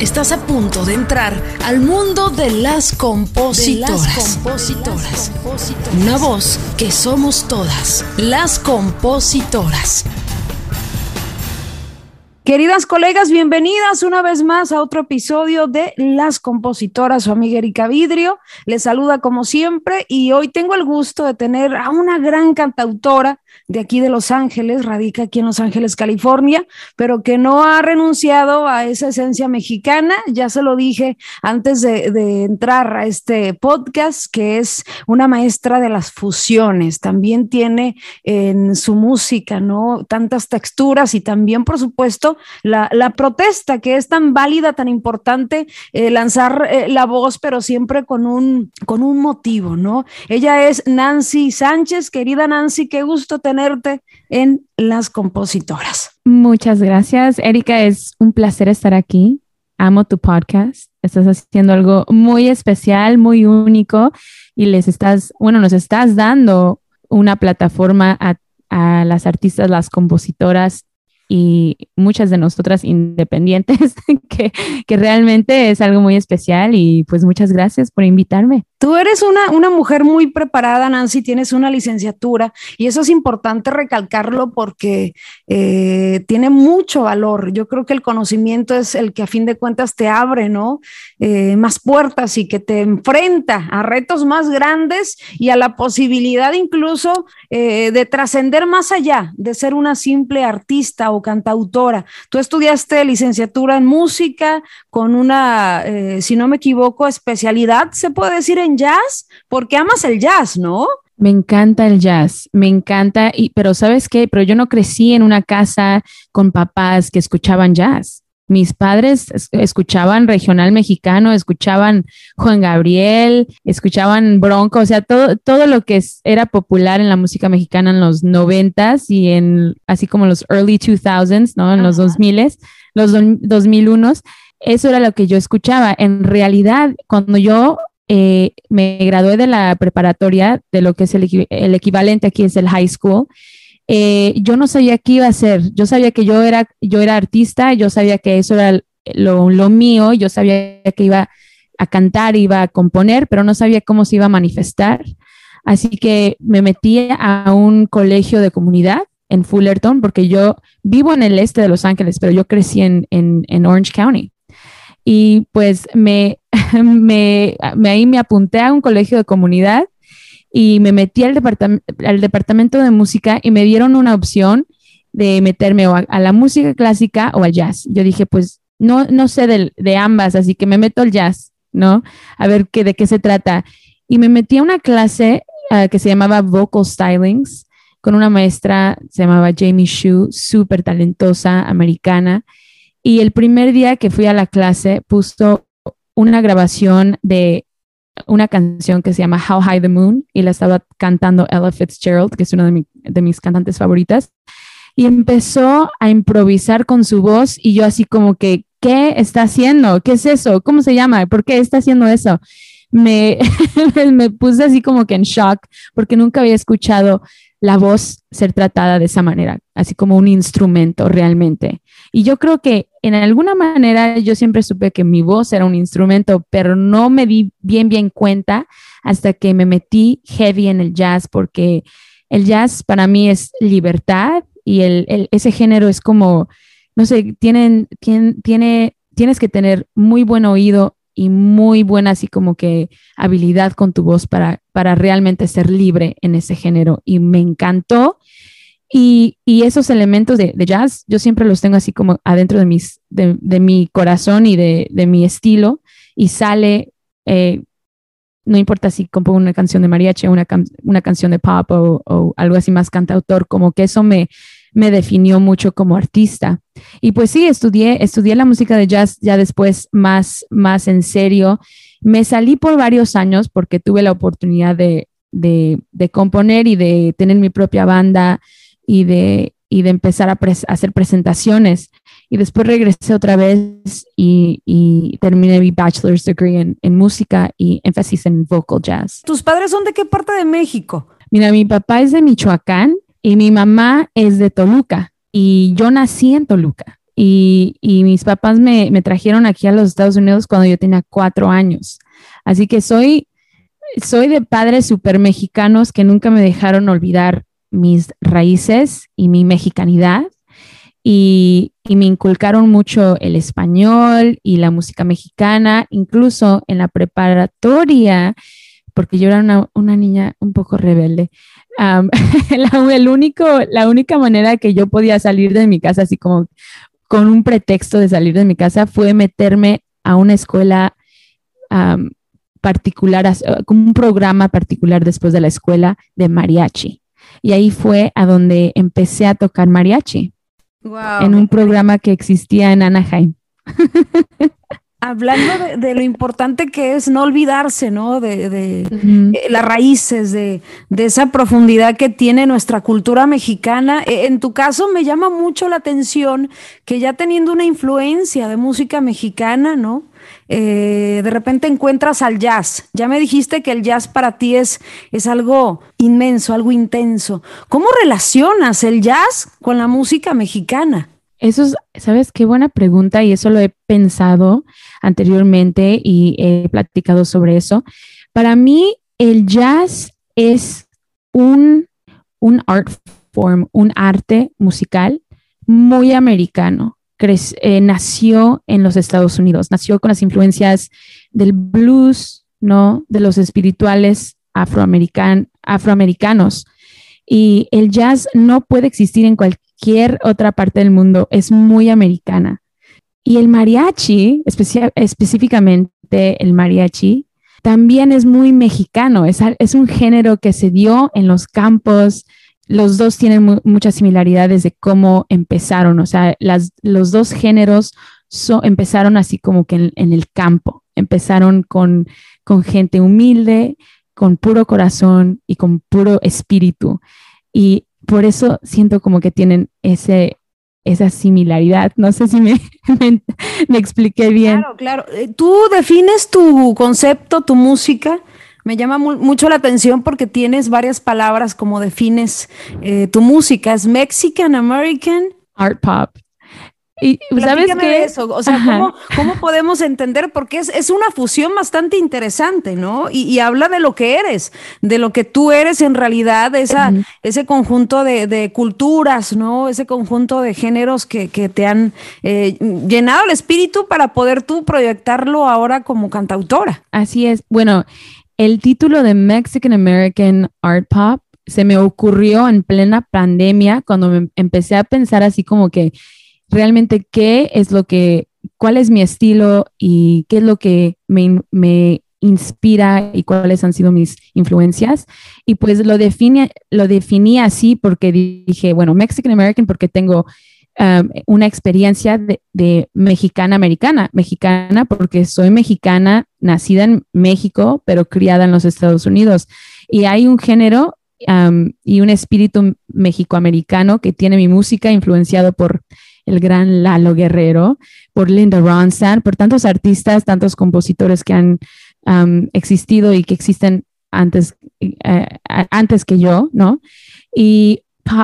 Estás a punto de entrar al mundo de las compositoras. compositoras. Una voz que somos todas, las compositoras. Queridas colegas, bienvenidas una vez más a otro episodio de Las Compositoras, su amiga Erika Vidrio. Les saluda como siempre y hoy tengo el gusto de tener a una gran cantautora de aquí de Los Ángeles, radica aquí en Los Ángeles, California, pero que no ha renunciado a esa esencia mexicana. Ya se lo dije antes de, entrar a este podcast, que es una maestra de las fusiones. También tiene en su música, ¿no? Tantas texturas y también, por supuesto, la, la protesta, que es tan válida, tan importante, eh, lanzar eh, la voz, pero siempre con un, con un motivo, ¿no? Ella es Nancy Sánchez. Querida Nancy, qué gusto tener en Las Compositoras. Muchas gracias, Erika. Es un placer estar aquí. Amo tu podcast. Estás haciendo algo muy especial, muy único y les estás, bueno, nos estás dando una plataforma a, a las artistas, las compositoras y muchas de nosotras independientes, que, que, realmente es algo muy especial y pues muchas gracias por invitarme. Tú eres una, una mujer muy preparada, Nancy, tienes una licenciatura y eso es importante recalcarlo porque eh, tiene mucho valor. Yo creo que el conocimiento es el que a fin de cuentas te abre, ¿no? Eh, más puertas y que te enfrenta a retos más grandes y a la posibilidad incluso eh, de trascender más allá de ser una simple artista o cantautora. Tú estudiaste licenciatura en música con una, si no me equivoco, especialidad, se puede decir, en jazz, porque amas el jazz, ¿no? Me encanta el jazz, me encanta, y, pero ¿sabes qué? Pero yo no crecí en una casa con papás que escuchaban jazz mis padres escuchaban regional mexicano, escuchaban Juan Gabriel, escuchaban Bronco, o sea, todo, todo lo que era popular en la música mexicana en los noventas y en, así como los early 2000s, ¿no? En los 2000 los 2001 eso era lo que yo escuchaba. En realidad, cuando yo eh, me gradué de la preparatoria, de lo que es el, el equivalente aquí es el high school, eh, yo no sabía qué iba a hacer. Yo sabía que yo era, yo era artista, yo sabía que eso era lo, mío, yo sabía que iba a cantar, iba a componer, pero no sabía cómo se iba a manifestar. Así que me metí a un colegio de comunidad en Fullerton, porque yo vivo en el este de Los Ángeles, pero yo crecí en, en Orange County. Y pues me, me, ahí me apunté a un colegio de comunidad y me metí al, al departamento de música y me dieron una opción de meterme a, la música clásica o al jazz. Yo dije, pues no, no sé de, de, ambas, así que me meto al jazz, ¿no? A ver qué, de qué se trata. Y me metí a una clase uh, que se llamaba Vocal Stylings con una maestra, se llamaba Jamie Shu, súper talentosa, americana. Y el primer día que fui a la clase puso una grabación de una canción que se llama How High the Moon y la estaba cantando Ella Fitzgerald, que es una de, de, mis cantantes favoritas. Y empezó a improvisar con su voz y yo así como que, ¿qué está haciendo? ¿Qué es eso? ¿Cómo se llama? ¿Por qué está haciendo eso? Me, me puse así como que en shock porque nunca había escuchado la voz ser tratada de esa manera, así como un instrumento realmente. Y yo creo que en alguna manera yo siempre supe que mi voz era un instrumento, pero no me di bien, bien cuenta hasta que me metí heavy en el jazz, porque el jazz para mí es libertad y el, ese género es como, no sé, tienen, tiene, tiene, tienes que tener muy buen oído y muy buena así como que habilidad con tu voz para, para realmente ser libre en ese género. Y me encantó. Y, y esos elementos de, jazz, yo siempre los tengo así como adentro de, mis, de, mi corazón y de, de, mi estilo. Y sale, eh, no importa si compongo una canción de mariachi una, una canción de pop o algo así más cantautor, como que eso me, me definió mucho como artista. Y pues sí, estudié, estudié la música de jazz ya después más, más en serio. Me salí por varios años porque tuve la oportunidad de, de, de componer y de tener mi propia banda y de, y de empezar a, hacer presentaciones. Y después regresé otra vez y, y terminé mi bachelor's degree en, en, música y énfasis en vocal jazz. ¿Tus padres son de qué parte de México? Mira, mi papá es de Michoacán y mi mamá es de Toluca y yo nací en Toluca y, mis papás me, me, trajeron aquí a los Estados Unidos cuando yo tenía cuatro años. Así que soy, soy de padres súper mexicanos que nunca me dejaron olvidar mis raíces y mi mexicanidad. Y, y, me inculcaron mucho el español y la música mexicana, incluso en la preparatoria, porque yo era una, una niña un poco rebelde. la, el único, la única manera que yo podía salir de mi casa, así como con un pretexto de salir de mi casa, fue meterme a una escuela particular, como un programa particular después de la escuela de mariachi. Y ahí fue a donde empecé a tocar mariachi. En un programa que existía en Anaheim. Hablando de, lo importante que es no olvidarse, ¿no? De, eh, las raíces, de, esa profundidad que tiene nuestra cultura mexicana. E, en tu caso me llama mucho la atención que ya teniendo una influencia de música mexicana, ¿no? Eh, de repente encuentras al jazz. Ya me dijiste que el jazz para ti es, es algo inmenso, algo intenso. ¿Cómo relacionas el jazz con la música mexicana? Eso es, ¿sabes qué buena pregunta? Y eso lo he pensado anteriormente y he platicado sobre eso. Para mí, el jazz es un, un art form, un arte musical muy americano. Eh, nació en los Estados Unidos, nació con las influencias del blues, ¿no? De los espirituales afroamericanos. Y el jazz no puede existir en cualquier otra parte del mundo, es muy americana. Y el mariachi, específicamente el mariachi, también es muy mexicano, es, un género que se dio en los campos. Los dos tienen muchas similaridades de cómo empezaron, o sea, los dos géneros empezaron así como que en, el campo, empezaron con gente humilde, con puro corazón y con puro espíritu. Y por eso siento como que tienen ese, esa similaridad. No sé si me, me, expliqué bien. Claro, claro. Eh, tú defines tu concepto, tu música. Me llama mucho la atención porque tienes varias palabras como defines eh, tu música. Es Mexican American. Art pop. Y sabes que eso, o sea, ¿cómo, ¿cómo, podemos entender? Porque es, es, una fusión bastante interesante, ¿no? Y, y, habla de lo que eres, de lo que tú eres en realidad, esa, ese conjunto de, de, culturas, ¿no? Ese conjunto de géneros que, que te han eh, llenado el espíritu para poder tú proyectarlo ahora como cantautora. Así es. Bueno, el título de Mexican American Art Pop se me ocurrió en plena pandemia cuando me empecé a pensar así como que realmente qué es lo que, cuál es mi estilo y qué es lo que me, me inspira y cuáles han sido mis influencias. Y pues lo, define, lo definí así porque dije, bueno, Mexican American porque tengo um, una experiencia de, mexicana americana, mexicana porque soy mexicana, nacida en México, pero criada en los Estados Unidos. Y hay un género um, y un espíritu mexicoamericano que tiene mi música influenciado por el gran Lalo Guerrero, por Linda Ronstadt, por tantos artistas, tantos compositores que han existido y que existen antes, eh, antes que yo, ¿no? Y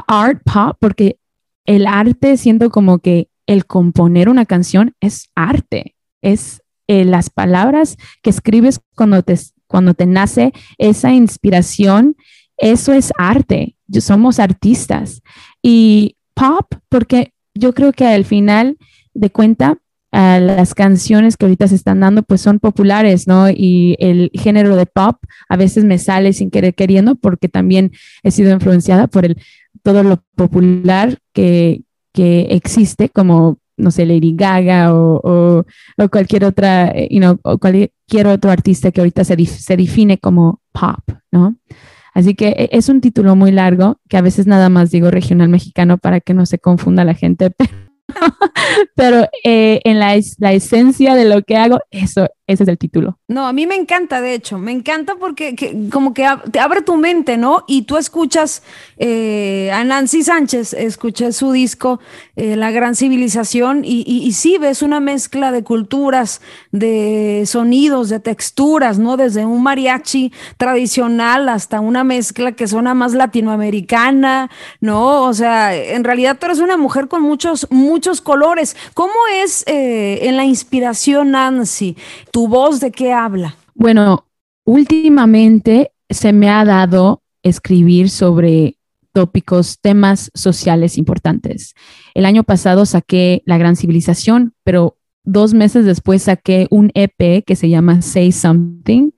art pop, porque el arte, siento como que el componer una canción es arte, es eh, las palabras que escribes cuando te, cuando te nace esa inspiración, eso es arte, somos artistas. Y pop, porque yo creo que al final de cuenta, las canciones que ahorita se están dando pues son populares, ¿no? Y el género de pop a veces me sale sin querer queriendo porque también he sido influenciada por el, todo lo popular que, que existe, como, no sé, Lady Gaga o, o, cualquier otra, you know, o cualquier otro artista que ahorita se, se define como pop, ¿no? Así que e, es un título muy largo, que a veces nada más digo regional mexicano para que no se confunda la gente, pero, eh, en la, la, esencia de lo que hago, eso ese es el título. No, a mí me encanta, de hecho, me encanta porque como que te abre tu mente, ¿no? Y tú escuchas eh, a Nancy Sánchez, escuché su disco eh, La Gran Civilización y, y, sí ves una mezcla de culturas, de sonidos, de texturas, ¿no? Desde un mariachi tradicional hasta una mezcla que suena más latinoamericana, ¿no? O sea, en realidad tú eres una mujer con muchos, muchos colores. ¿Cómo es eh, en la inspiración, Nancy? ¿Tu voz de qué habla? Bueno, últimamente se me ha dado escribir sobre tópicos, temas sociales importantes. El año pasado saqué La Gran Civilización, pero dos meses después saqué un EP que se llama Say Something,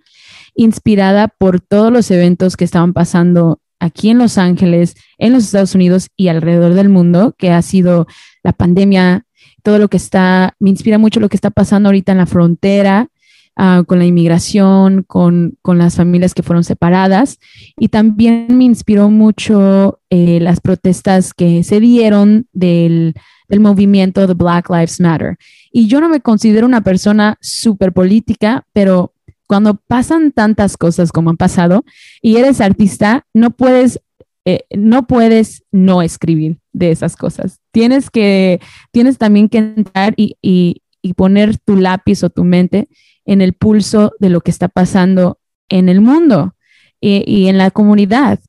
inspirada por todos los eventos que estaban pasando aquí en Los Ángeles, en los Estados Unidos y alrededor del mundo, que ha sido la pandemia, todo lo que está, me inspira mucho lo que está pasando ahorita en la frontera, uh, con la inmigración, con, con, las familias que fueron separadas. Y también me inspiró mucho eh, las protestas que se dieron del, del movimiento de Black Lives Matter. Y yo no me considero una persona súper política, pero cuando pasan tantas cosas como han pasado y eres artista, no puedes eh, no puedes no escribir de esas cosas. Tienes que, tienes también que entrar y, y, poner tu lápiz o tu mente en el pulso de lo que está pasando en el mundo y, y, en la comunidad.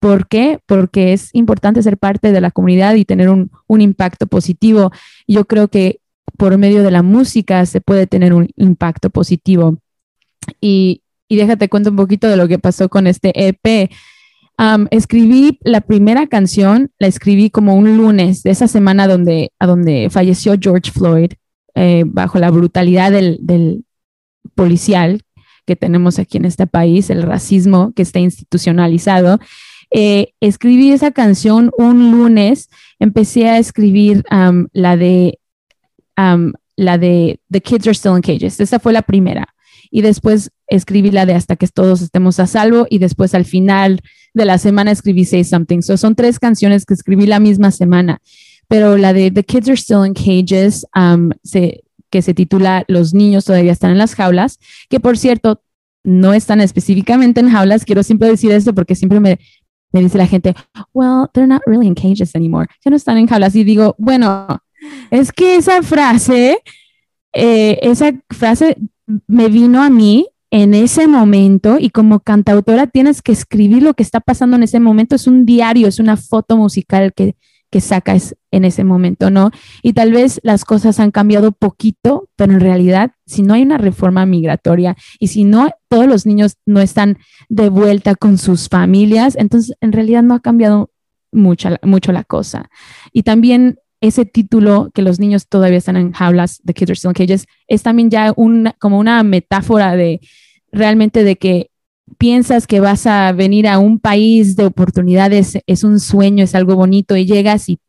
¿Por qué? Porque es importante ser parte de la comunidad y tener un, un impacto positivo. Yo creo que por medio de la música se puede tener un impacto positivo. Y, y déjate cuento un poquito de lo que pasó con este EP escribí la primera canción, la escribí como un lunes de esa semana donde, a donde falleció George Floyd eh, bajo la brutalidad del, del, policial que tenemos aquí en este país, el racismo que está institucionalizado. Eh, escribí esa canción un lunes, empecé a escribir la de la de The Kids Are Still in Cages. Esa fue la primera. Y después escribí la de Hasta que todos estemos a salvo y después al final de la semana escribí Say Something. So son tres canciones que escribí la misma semana, pero la de The Kids Are Still in Cages, um, que se titula Los niños todavía están en las jaulas, que por cierto, no están específicamente en jaulas. Quiero siempre decir esto porque siempre me, me dice la gente, well, they're not really in cages anymore. Ya no están en jaulas. Y digo, bueno, es que esa frase, eh, esa frase me vino a mí en ese momento y como cantautora tienes que escribir lo que está pasando en ese momento. Es un diario, es una foto musical que, que sacas en ese momento, ¿no? Y tal vez las cosas han cambiado poquito, pero en realidad, si no hay una reforma migratoria y si no todos los niños no están de vuelta con sus familias, entonces en realidad no ha cambiado mucho, mucho la cosa. Y también ese título que los niños todavía están en jaulas, The Kids Are Still in Cages, es también ya una, como una metáfora de realmente de que piensas que vas a venir a un país de oportunidades, es un sueño, es algo bonito y llegas y,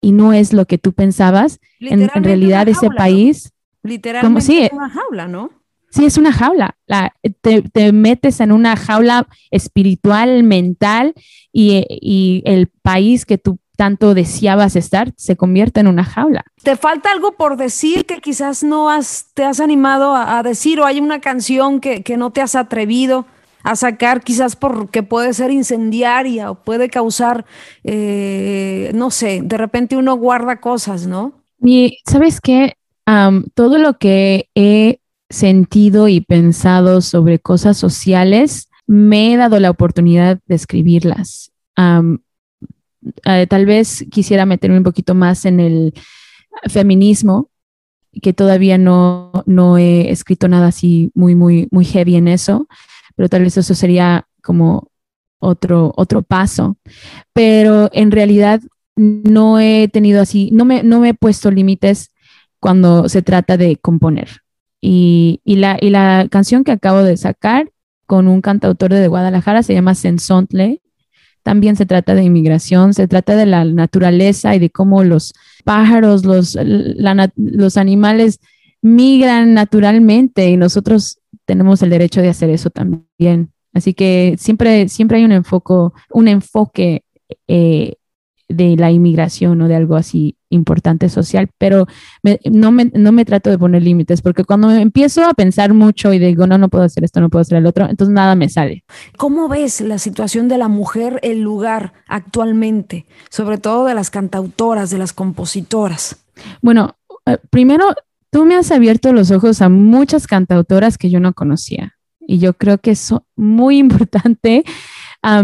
y no es lo que tú pensabas. En, realidad ese país... Literalmente es una jaula, ¿no? Sí, es una jaula. La, te, te, metes en una jaula espiritual, mental y, y el país que tú tanto deseabas estar se convierte en una jaula. ¿Te falta algo por decir que quizás no has, te has animado a, decir o hay una canción que, no te has atrevido a sacar quizás porque puede ser incendiaria o puede causar, eh, no sé, de repente uno guarda cosas, ¿no? Y sabes qué, todo lo que he sentido y pensado sobre cosas sociales, me he dado la oportunidad de escribirlas. Eh, tal vez quisiera meterme un poquito más en el feminismo, que todavía no, no he escrito nada así muy, muy, muy heavy en eso, pero tal vez eso sería como otro, otro paso. Pero en realidad no he tenido así, no me, no me he puesto límites cuando se trata de componer. Y, y, la, y la canción que acabo de sacar con un cantautor de Guadalajara se llama Sensontle también se trata de inmigración, se trata de la naturaleza y de cómo los pájaros, los, los animales migran naturalmente y nosotros tenemos el derecho de hacer eso también. Así que siempre, siempre hay un enfoque, un enfoque eh, de la inmigración o de algo así importante social, pero no, me, no me trato de poner límites porque cuando empiezo a pensar mucho y digo, no, no puedo hacer esto, no puedo hacer el otro, entonces nada me sale. ¿Cómo ves la situación de la mujer, el lugar actualmente, sobre todo de las cantautoras, de las compositoras? Bueno, eh, primero, tú me has abierto los ojos a muchas cantautoras que yo no conocía y yo creo que es muy importante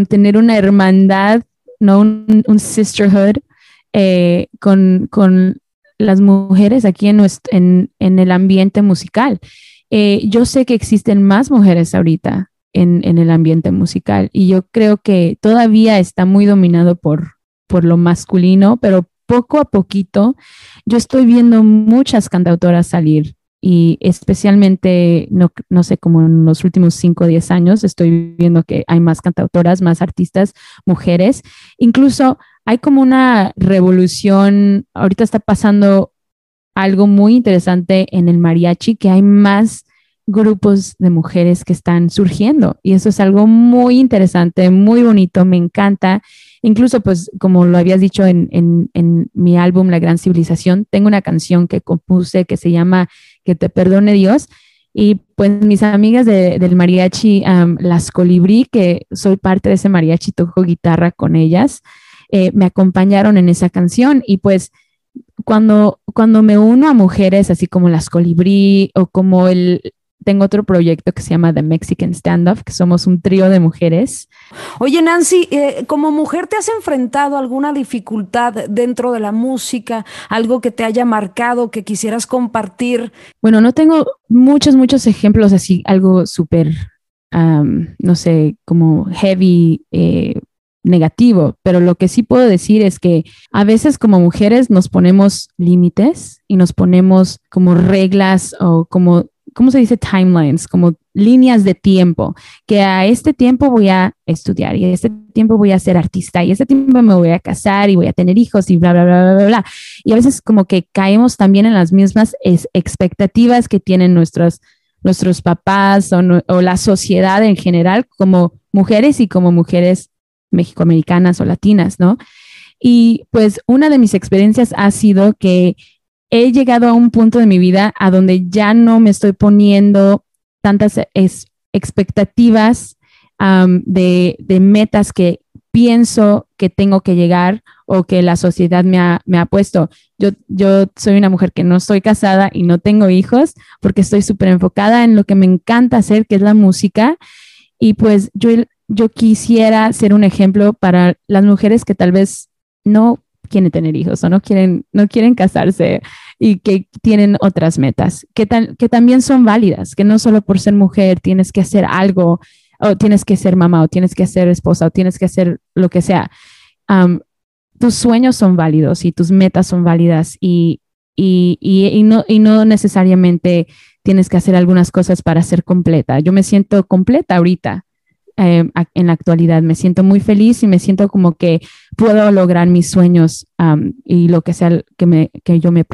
tener una hermandad, ¿no? un, un sisterhood eh, con, con, las mujeres aquí en, en, en el ambiente musical. Eh, yo sé que existen más mujeres ahorita en, en, el ambiente musical y yo creo que todavía está muy dominado por, por lo masculino, pero poco a poquito yo estoy viendo muchas cantautoras salir y especialmente, no, no sé, como en los últimos 5 o 10 años, estoy viendo que hay más cantautoras, más artistas, mujeres. Incluso hay como una revolución, ahorita está pasando algo muy interesante en el mariachi, que hay más grupos de mujeres que están surgiendo y eso es algo muy interesante, muy bonito, me encanta. Incluso, pues, como lo habías dicho en, en, mi álbum La Gran Civilización, tengo una canción que compuse que se llama Que te perdone Dios. Y pues mis amigas del mariachi, las colibrí, que soy parte de ese mariachi, toco guitarra con ellas, eh, me acompañaron en esa canción. Y pues cuando, cuando me uno a mujeres así como las colibrí o como el, tengo otro proyecto que se llama The Mexican Standoff, que somos un trío de mujeres. Oye, Nancy, eh, como mujer, ¿te has enfrentado a alguna dificultad dentro de la música? ¿Algo que te haya marcado, que quisieras compartir? Bueno, no tengo muchos, muchos ejemplos así, algo súper, no sé, como heavy. Eh, negativo, pero lo que sí puedo decir es que a veces como mujeres nos ponemos límites y nos ponemos como reglas o como ¿cómo se dice? Timelines, como líneas de tiempo, que a este tiempo voy a estudiar y a este tiempo voy a ser artista y a este tiempo me voy a casar y voy a tener hijos y bla, bla, bla, bla, bla. Y a veces como que caemos también en las mismas expectativas que tienen nuestros, nuestros papás o, o la sociedad en general como mujeres y como mujeres mexicoamericanas o latinas, ¿no? Y pues una de mis experiencias ha sido que he llegado a un punto de mi vida a donde ya no me estoy poniendo tantas expectativas de, metas que pienso que tengo que llegar o que la sociedad me ha, puesto. Yo, yo soy una mujer que no estoy casada y no tengo hijos porque estoy súper enfocada en lo que me encanta hacer, que es la música. Y pues yo, yo quisiera ser un ejemplo para las mujeres que tal vez no quieren tener hijos o no quieren, no quieren casarse y que tienen otras metas, que, que también son válidas, que no solo por ser mujer tienes que hacer algo o tienes que ser mamá o tienes que ser esposa o tienes que hacer lo que sea. tus sueños son válidos y tus metas son válidas y, y, y, no, y no necesariamente tienes que hacer algunas cosas para ser completa. Yo me siento completa ahorita Em, en la actualidad. Me siento muy feliz y me siento como que puedo lograr mis sueños y lo que sea que, me, que yo me,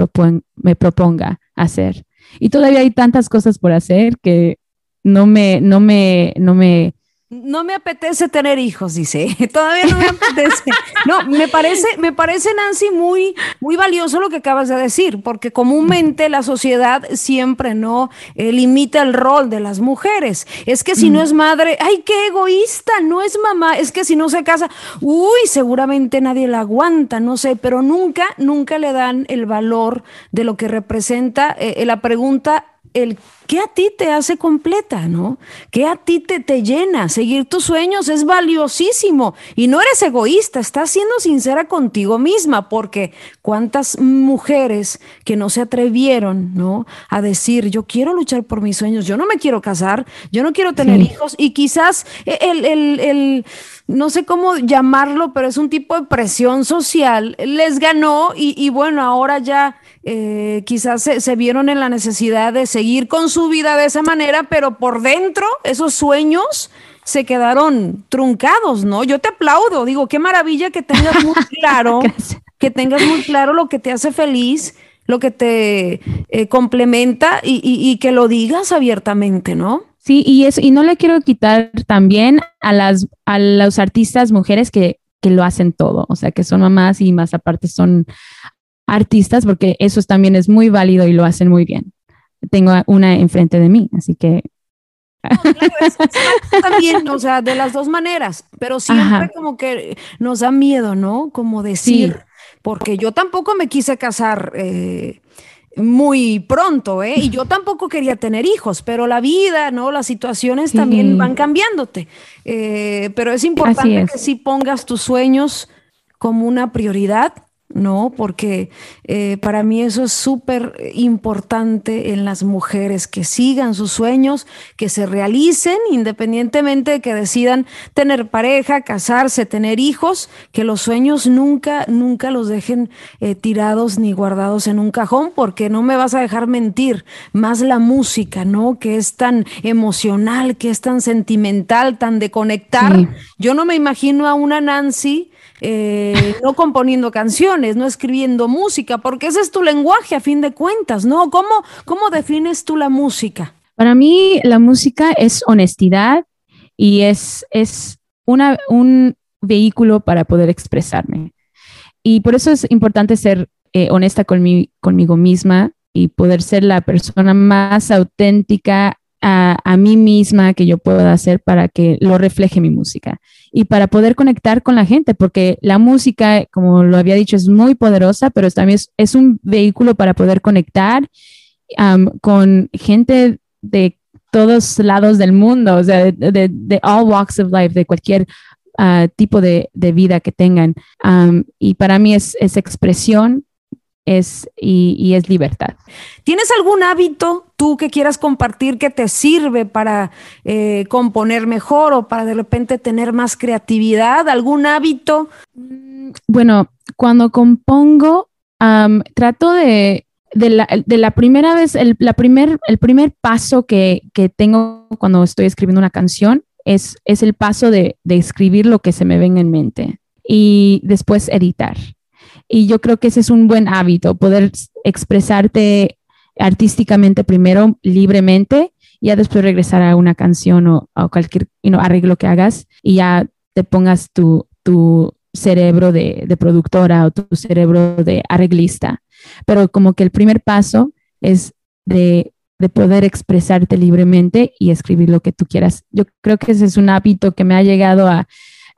me proponga hacer. Y todavía hay tantas cosas por hacer que no me, no me, no me no me apetece tener hijos, dice. Todavía no me apetece. No, me parece, me parece, Nancy, muy, muy valioso lo que acabas de decir, porque comúnmente la sociedad siempre no eh, limita el rol de las mujeres. Es que si no es madre, ay, qué egoísta, no es mamá. Es que si no se casa, uy, seguramente nadie la aguanta, no sé, pero nunca, nunca le dan el valor de lo que representa eh, la pregunta el qué a ti te hace completa, ¿no? ¿Qué a ti te, te llena? Seguir tus sueños es valiosísimo y no eres egoísta, estás siendo sincera contigo misma, porque cuántas mujeres que no se atrevieron, ¿no? A decir, yo quiero luchar por mis sueños, yo no me quiero casar, yo no quiero tener hijos y quizás el, el, el no sé cómo llamarlo, pero es un tipo de presión social, les ganó y, y bueno, ahora ya eh, quizás se, vieron en la necesidad de seguir con su vida de esa manera, pero por dentro esos sueños se quedaron truncados, ¿no? Yo te aplaudo, digo, qué maravilla que tengas muy claro, que tengas muy claro lo que te hace feliz, lo que te eh, complementa y, que lo digas abiertamente, ¿no? Sí, y eso, y no le quiero quitar también a las a los artistas mujeres que que lo hacen todo, o sea, que son mamás y más aparte son artistas, porque eso también es muy válido y lo hacen muy bien. Tengo una enfrente de mí, así que... también, o sea, de las dos maneras, pero siempre como que nos da miedo, ¿no? Como decir, porque yo tampoco me quise casar. Eh, muy pronto, ¿eh? Y yo tampoco quería tener hijos, pero la vida, ¿no? Las situaciones también van cambiándote. Eh, pero es importante que sí pongas tus sueños como una prioridad ¿no? Porque eh, para mí eso es súper importante en las mujeres, que sigan sus sueños, que se realicen independientemente de que decidan tener pareja, casarse, tener hijos, que los sueños nunca, nunca los dejen eh, tirados ni guardados en un cajón, porque no me vas a dejar mentir, más la música, ¿no? Que es tan emocional, que es tan sentimental, tan de conectar. Yo no me imagino a una Nancy eh, no componiendo canciones, no escribiendo música, porque ese es tu lenguaje a fin de cuentas, ¿no? ¿Cómo, cómo defines tú la música? Para mí la música es honestidad y es, es una, un vehículo para poder expresarme. Y por eso es importante ser eh, honesta conmigo misma y poder ser la persona más auténtica a, mí misma que yo pueda hacer para que lo refleje mi música y para poder conectar con la gente, porque la música, como lo había dicho, es muy poderosa, pero también es, un vehículo para poder conectar con gente de todos lados del mundo, o sea, de, all walks of life, de cualquier ah, tipo de, vida que tengan. y para mí es, es expresión es, y, es libertad. ¿Tienes algún hábito tú que quieras compartir que te sirve para eh, componer mejor o para de repente tener más creatividad? ¿Algún hábito? Mm, bueno, cuando compongo, trato de, de, la, primera vez, el, la primer, el primer paso que, que, tengo cuando estoy escribiendo una canción es, es el paso de, de escribir lo que se me venga en mente y después editar. Y yo creo que ese es un buen hábito, poder expresarte artísticamente primero, libremente, y ya después regresar a una canción o a cualquier arreglo que hagas y ya te pongas tu, tu cerebro de, productora o tu cerebro de arreglista. Pero como que el primer paso es de, de poder expresarte libremente y escribir lo que tú quieras. Yo creo que ese es un hábito que me ha llegado a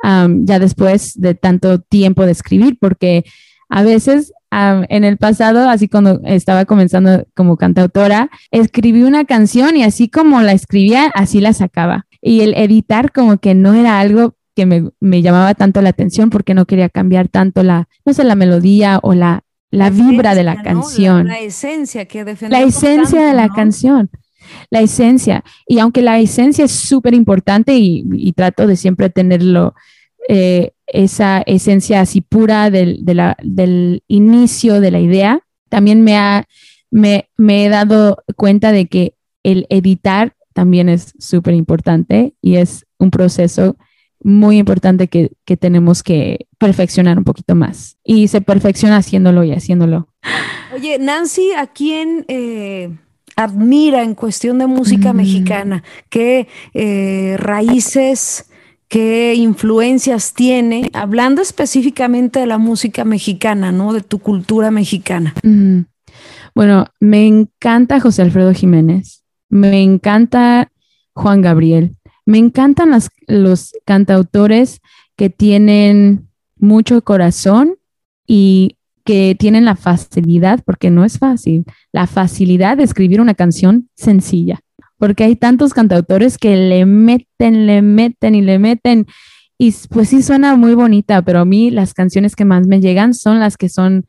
ya después de tanto tiempo de escribir, porque a veces en el pasado, así cuando estaba comenzando como cantautora, escribí una canción y así como la escribía, así la sacaba. Y el editar como que no era algo que me, me llamaba tanto la atención porque no quería cambiar tanto la, no sé, la melodía o la, la, vibra de la canción. La, esencia que La esencia de la canción. La esencia. Y aunque la esencia es súper importante y, y, trato de siempre tenerlo eh, esa esencia así pura del, del, inicio de la idea, también me, ha, me, he dado cuenta de que el editar también es súper importante y es un proceso muy importante que, tenemos que perfeccionar un poquito más. Y se perfecciona haciéndolo y haciéndolo. Oye, Nancy, ¿a quién eh, admira en cuestión de música mm. mexicana? ¿Qué eh, raíces qué influencias tiene, hablando específicamente de la música mexicana, ¿no? De tu cultura mexicana. Bueno, me encanta José Alfredo Jiménez, me encanta Juan Gabriel, me encantan los cantautores que tienen mucho corazón y que tienen la facilidad, porque no es fácil, la facilidad de escribir una canción sencilla porque hay tantos cantautores que le meten, le meten y le meten. Y pues sí suena muy bonita, pero a mí las canciones que más me llegan son las que son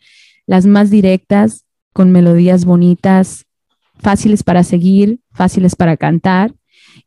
las más directas, con melodías bonitas, fáciles para seguir, fáciles para cantar.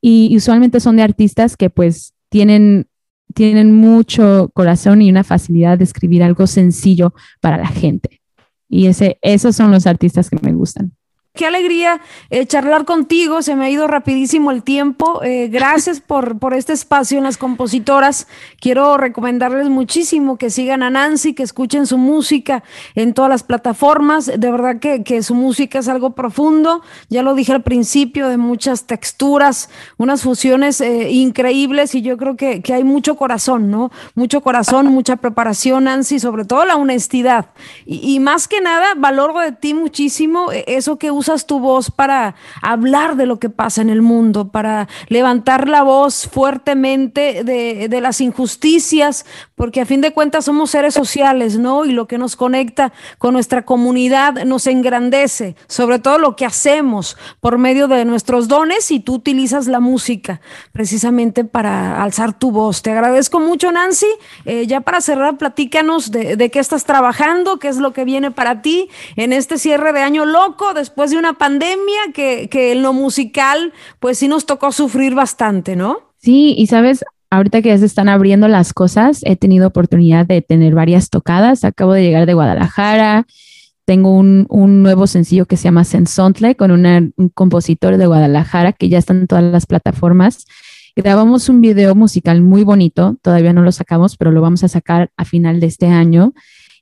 Y usualmente son de artistas que pues tienen, tienen mucho corazón y una facilidad de escribir algo sencillo para la gente. Y ese, esos son los artistas que me gustan. Qué alegría eh, charlar contigo, se me ha ido rapidísimo el tiempo. Eh, gracias por, por este espacio en las compositoras. Quiero recomendarles muchísimo que sigan a Nancy, que escuchen su música en todas las plataformas. De verdad que, que su música es algo profundo. Ya lo dije al principio, de muchas texturas, unas fusiones eh, increíbles y yo creo que, que hay mucho corazón, ¿no? Mucho corazón, mucha preparación, Nancy, sobre todo la honestidad. Y, y más que nada, valoro de ti muchísimo eso que usas tu voz para hablar de lo que pasa en el mundo, para levantar la voz fuertemente de, de, las injusticias, porque a fin de cuentas somos seres sociales, ¿no? Y lo que nos conecta con nuestra comunidad nos engrandece, sobre todo lo que hacemos por medio de nuestros dones y tú utilizas la música precisamente para alzar tu voz. Te agradezco mucho, Nancy. Eh, ya para cerrar, platícanos de, de qué estás trabajando, qué es lo que viene para ti en este cierre de año loco, después de una pandemia que, que en lo musical, pues sí nos tocó sufrir bastante, ¿no? Sí, y sabes, ahorita que ya se están abriendo las cosas, he tenido oportunidad de tener varias tocadas. Acabo de llegar de Guadalajara. Tengo un, un nuevo sencillo que se llama Sensontle con un compositor de Guadalajara que ya está en todas las plataformas. Grabamos un video musical muy bonito, todavía no lo sacamos, pero lo vamos a sacar a final de este año.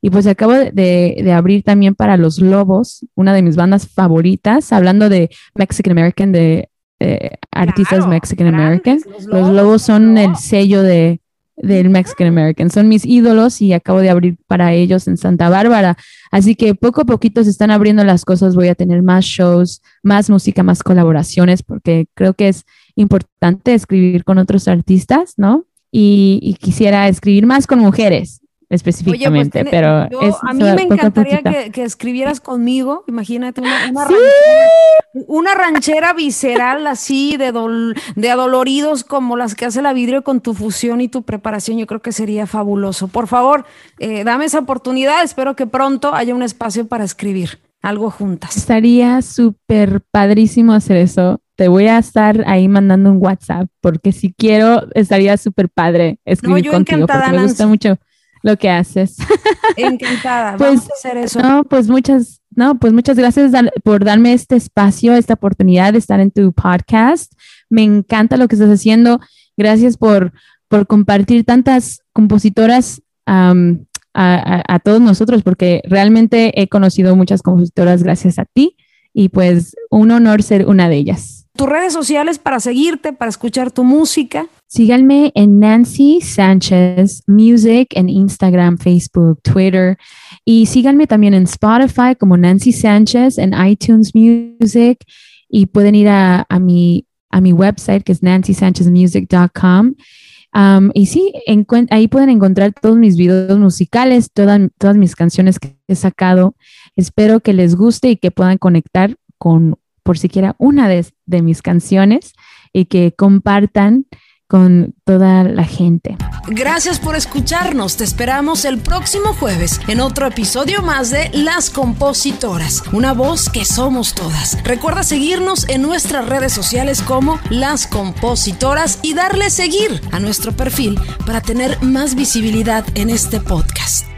Y pues acabo de, de, abrir también para Los Lobos, una de mis bandas favoritas, hablando de Mexican American, de eh, artistas claro, Mexican American. Los Lobos, los Lobos son ¿no? el sello de, del Mexican American. Son mis ídolos y acabo de abrir para ellos en Santa Bárbara. Así que poco a poquito se están abriendo las cosas. Voy a tener más shows, más música, más colaboraciones, porque creo que es importante escribir con otros artistas, ¿no? Y, y quisiera escribir más con mujeres específicamente, Oye, pues, pero yo, es, a mí me encantaría que, que, escribieras conmigo, imagínate una, una, ¿Sí? ranchera, una ranchera, visceral así de, dol, de adoloridos como las que hace la vidrio con tu fusión y tu preparación, yo creo que sería fabuloso. Por favor, eh, dame esa oportunidad, espero que pronto haya un espacio para escribir algo juntas. Estaría súper padrísimo hacer eso. Te voy a estar ahí mandando un WhatsApp porque si quiero estaría súper padre escribir no, yo contigo encantada, porque me gusta mucho lo que haces. Encantada, pues, vamos a hacer eso. No, pues muchas, no, pues muchas gracias por darme este espacio, esta oportunidad de estar en tu podcast. Me encanta lo que estás haciendo. Gracias por, por compartir tantas compositoras um, a, a, a, todos nosotros, porque realmente he conocido muchas compositoras gracias a ti y pues un honor ser una de ellas. Tus redes sociales para seguirte, para escuchar tu música. Síganme en Nancy Sánchez Music en Instagram, Facebook, Twitter. Y síganme también en Spotify como Nancy Sánchez, en iTunes Music. Y pueden ir a, a mi, a mi website que es nancysanchezmusic.com. Um, y sí, ahí pueden encontrar todos mis videos musicales, toda, todas mis canciones que he sacado. Espero que les guste y que puedan conectar con por siquiera una de, de mis canciones y que compartan con toda la gente. Gracias por escucharnos. Te esperamos el próximo jueves en otro episodio más de Las Compositoras, una voz que somos todas. Recuerda seguirnos en nuestras redes sociales como Las Compositoras y darle seguir a nuestro perfil para tener más visibilidad en este podcast.